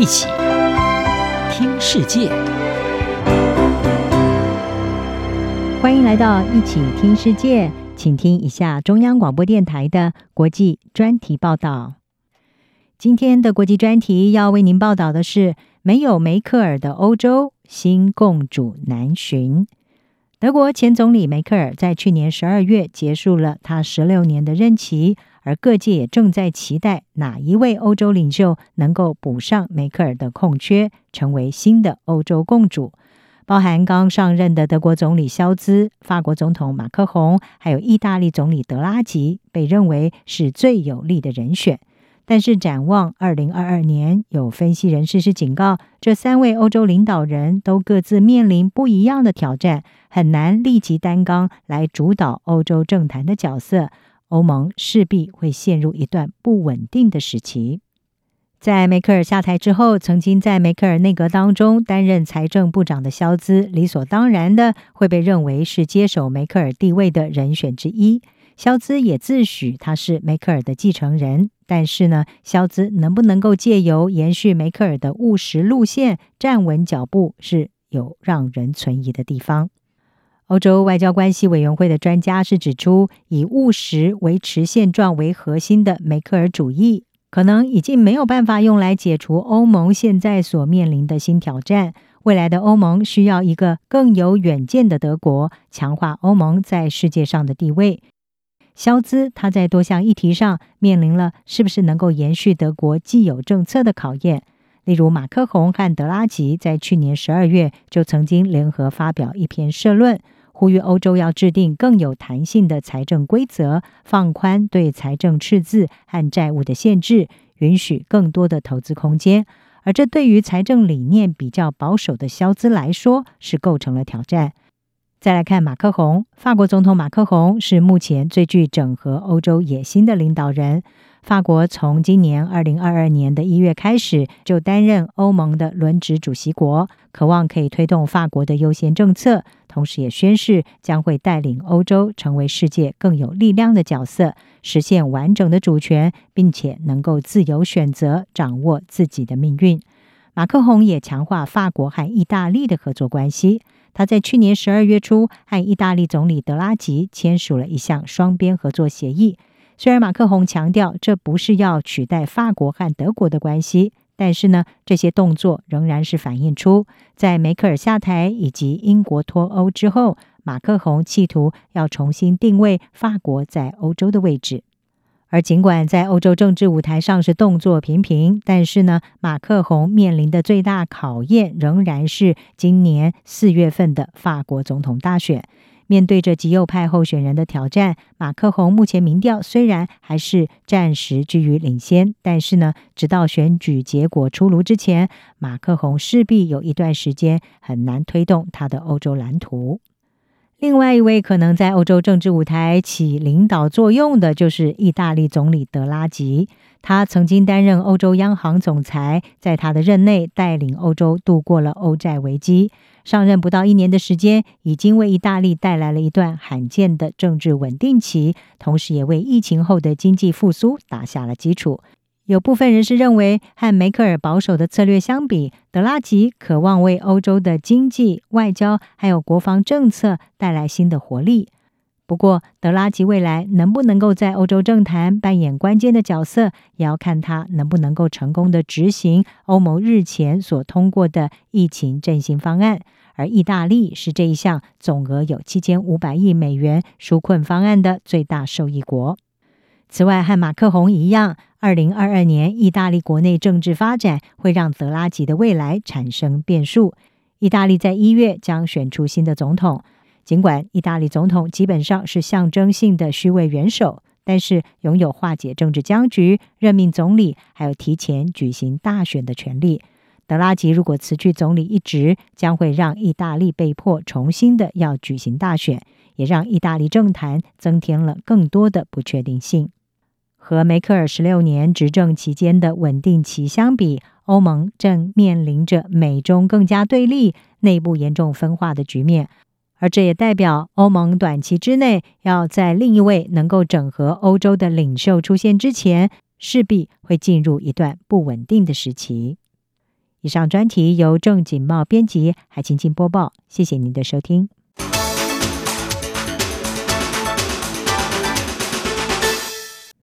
一起听世界，欢迎来到一起听世界，请听一下中央广播电台的国际专题报道。今天的国际专题要为您报道的是：没有梅克尔的欧洲，新共主难寻。德国前总理梅克尔在去年十二月结束了他十六年的任期。而各界也正在期待哪一位欧洲领袖能够补上梅克尔的空缺，成为新的欧洲共主。包含刚上任的德国总理肖兹、法国总统马克宏，还有意大利总理德拉吉，被认为是最有力的人选。但是展望二零二二年，有分析人士是警告，这三位欧洲领导人都各自面临不一样的挑战，很难立即担纲来主导欧洲政坛的角色。欧盟势必会陷入一段不稳定的时期。在梅克尔下台之后，曾经在梅克尔内阁当中担任财政部长的肖兹，理所当然的会被认为是接手梅克尔地位的人选之一。肖兹也自诩他是梅克尔的继承人，但是呢，肖兹能不能够借由延续梅克尔的务实路线站稳脚步，是有让人存疑的地方。欧洲外交关系委员会的专家是指出，以务实维持现状为核心的梅克尔主义，可能已经没有办法用来解除欧盟现在所面临的新挑战。未来的欧盟需要一个更有远见的德国，强化欧盟在世界上的地位。肖兹他在多项议题上面临了是不是能够延续德国既有政策的考验。例如，马克宏和德拉吉在去年十二月就曾经联合发表一篇社论。呼吁欧洲要制定更有弹性的财政规则，放宽对财政赤字和债务的限制，允许更多的投资空间。而这对于财政理念比较保守的萧兹来说，是构成了挑战。再来看马克宏，法国总统马克宏是目前最具整合欧洲野心的领导人。法国从今年二零二二年的一月开始，就担任欧盟的轮值主席国，渴望可以推动法国的优先政策，同时也宣示将会带领欧洲成为世界更有力量的角色，实现完整的主权，并且能够自由选择掌握自己的命运。马克宏也强化法国和意大利的合作关系，他在去年十二月初和意大利总理德拉吉签署了一项双边合作协议。虽然马克宏强调这不是要取代法国和德国的关系，但是呢，这些动作仍然是反映出在梅克尔下台以及英国脱欧之后，马克宏企图要重新定位法国在欧洲的位置。而尽管在欧洲政治舞台上是动作频频，但是呢，马克宏面临的最大考验仍然是今年四月份的法国总统大选。面对着极右派候选人的挑战，马克宏目前民调虽然还是暂时居于领先，但是呢，直到选举结果出炉之前，马克宏势必有一段时间很难推动他的欧洲蓝图。另外一位可能在欧洲政治舞台起领导作用的，就是意大利总理德拉吉。他曾经担任欧洲央行总裁，在他的任内带领欧洲度过了欧债危机。上任不到一年的时间，已经为意大利带来了一段罕见的政治稳定期，同时也为疫情后的经济复苏打下了基础。有部分人士认为，和梅克尔保守的策略相比，德拉吉渴望为欧洲的经济、外交还有国防政策带来新的活力。不过，德拉吉未来能不能够在欧洲政坛扮演关键的角色，也要看他能不能够成功的执行欧盟日前所通过的疫情振兴方案。而意大利是这一项总额有七千五百亿美元纾困方案的最大受益国。此外，和马克宏一样，二零二二年意大利国内政治发展会让德拉吉的未来产生变数。意大利在一月将选出新的总统，尽管意大利总统基本上是象征性的虚位元首，但是拥有化解政治僵局、任命总理，还有提前举行大选的权利。德拉吉如果辞去总理一职，将会让意大利被迫重新的要举行大选，也让意大利政坛增添了更多的不确定性。和梅克尔十六年执政期间的稳定期相比，欧盟正面临着美中更加对立、内部严重分化的局面，而这也代表欧盟短期之内要在另一位能够整合欧洲的领袖出现之前，势必会进入一段不稳定的时期。以上专题由郑锦茂编辑，海清清播报。谢谢您的收听。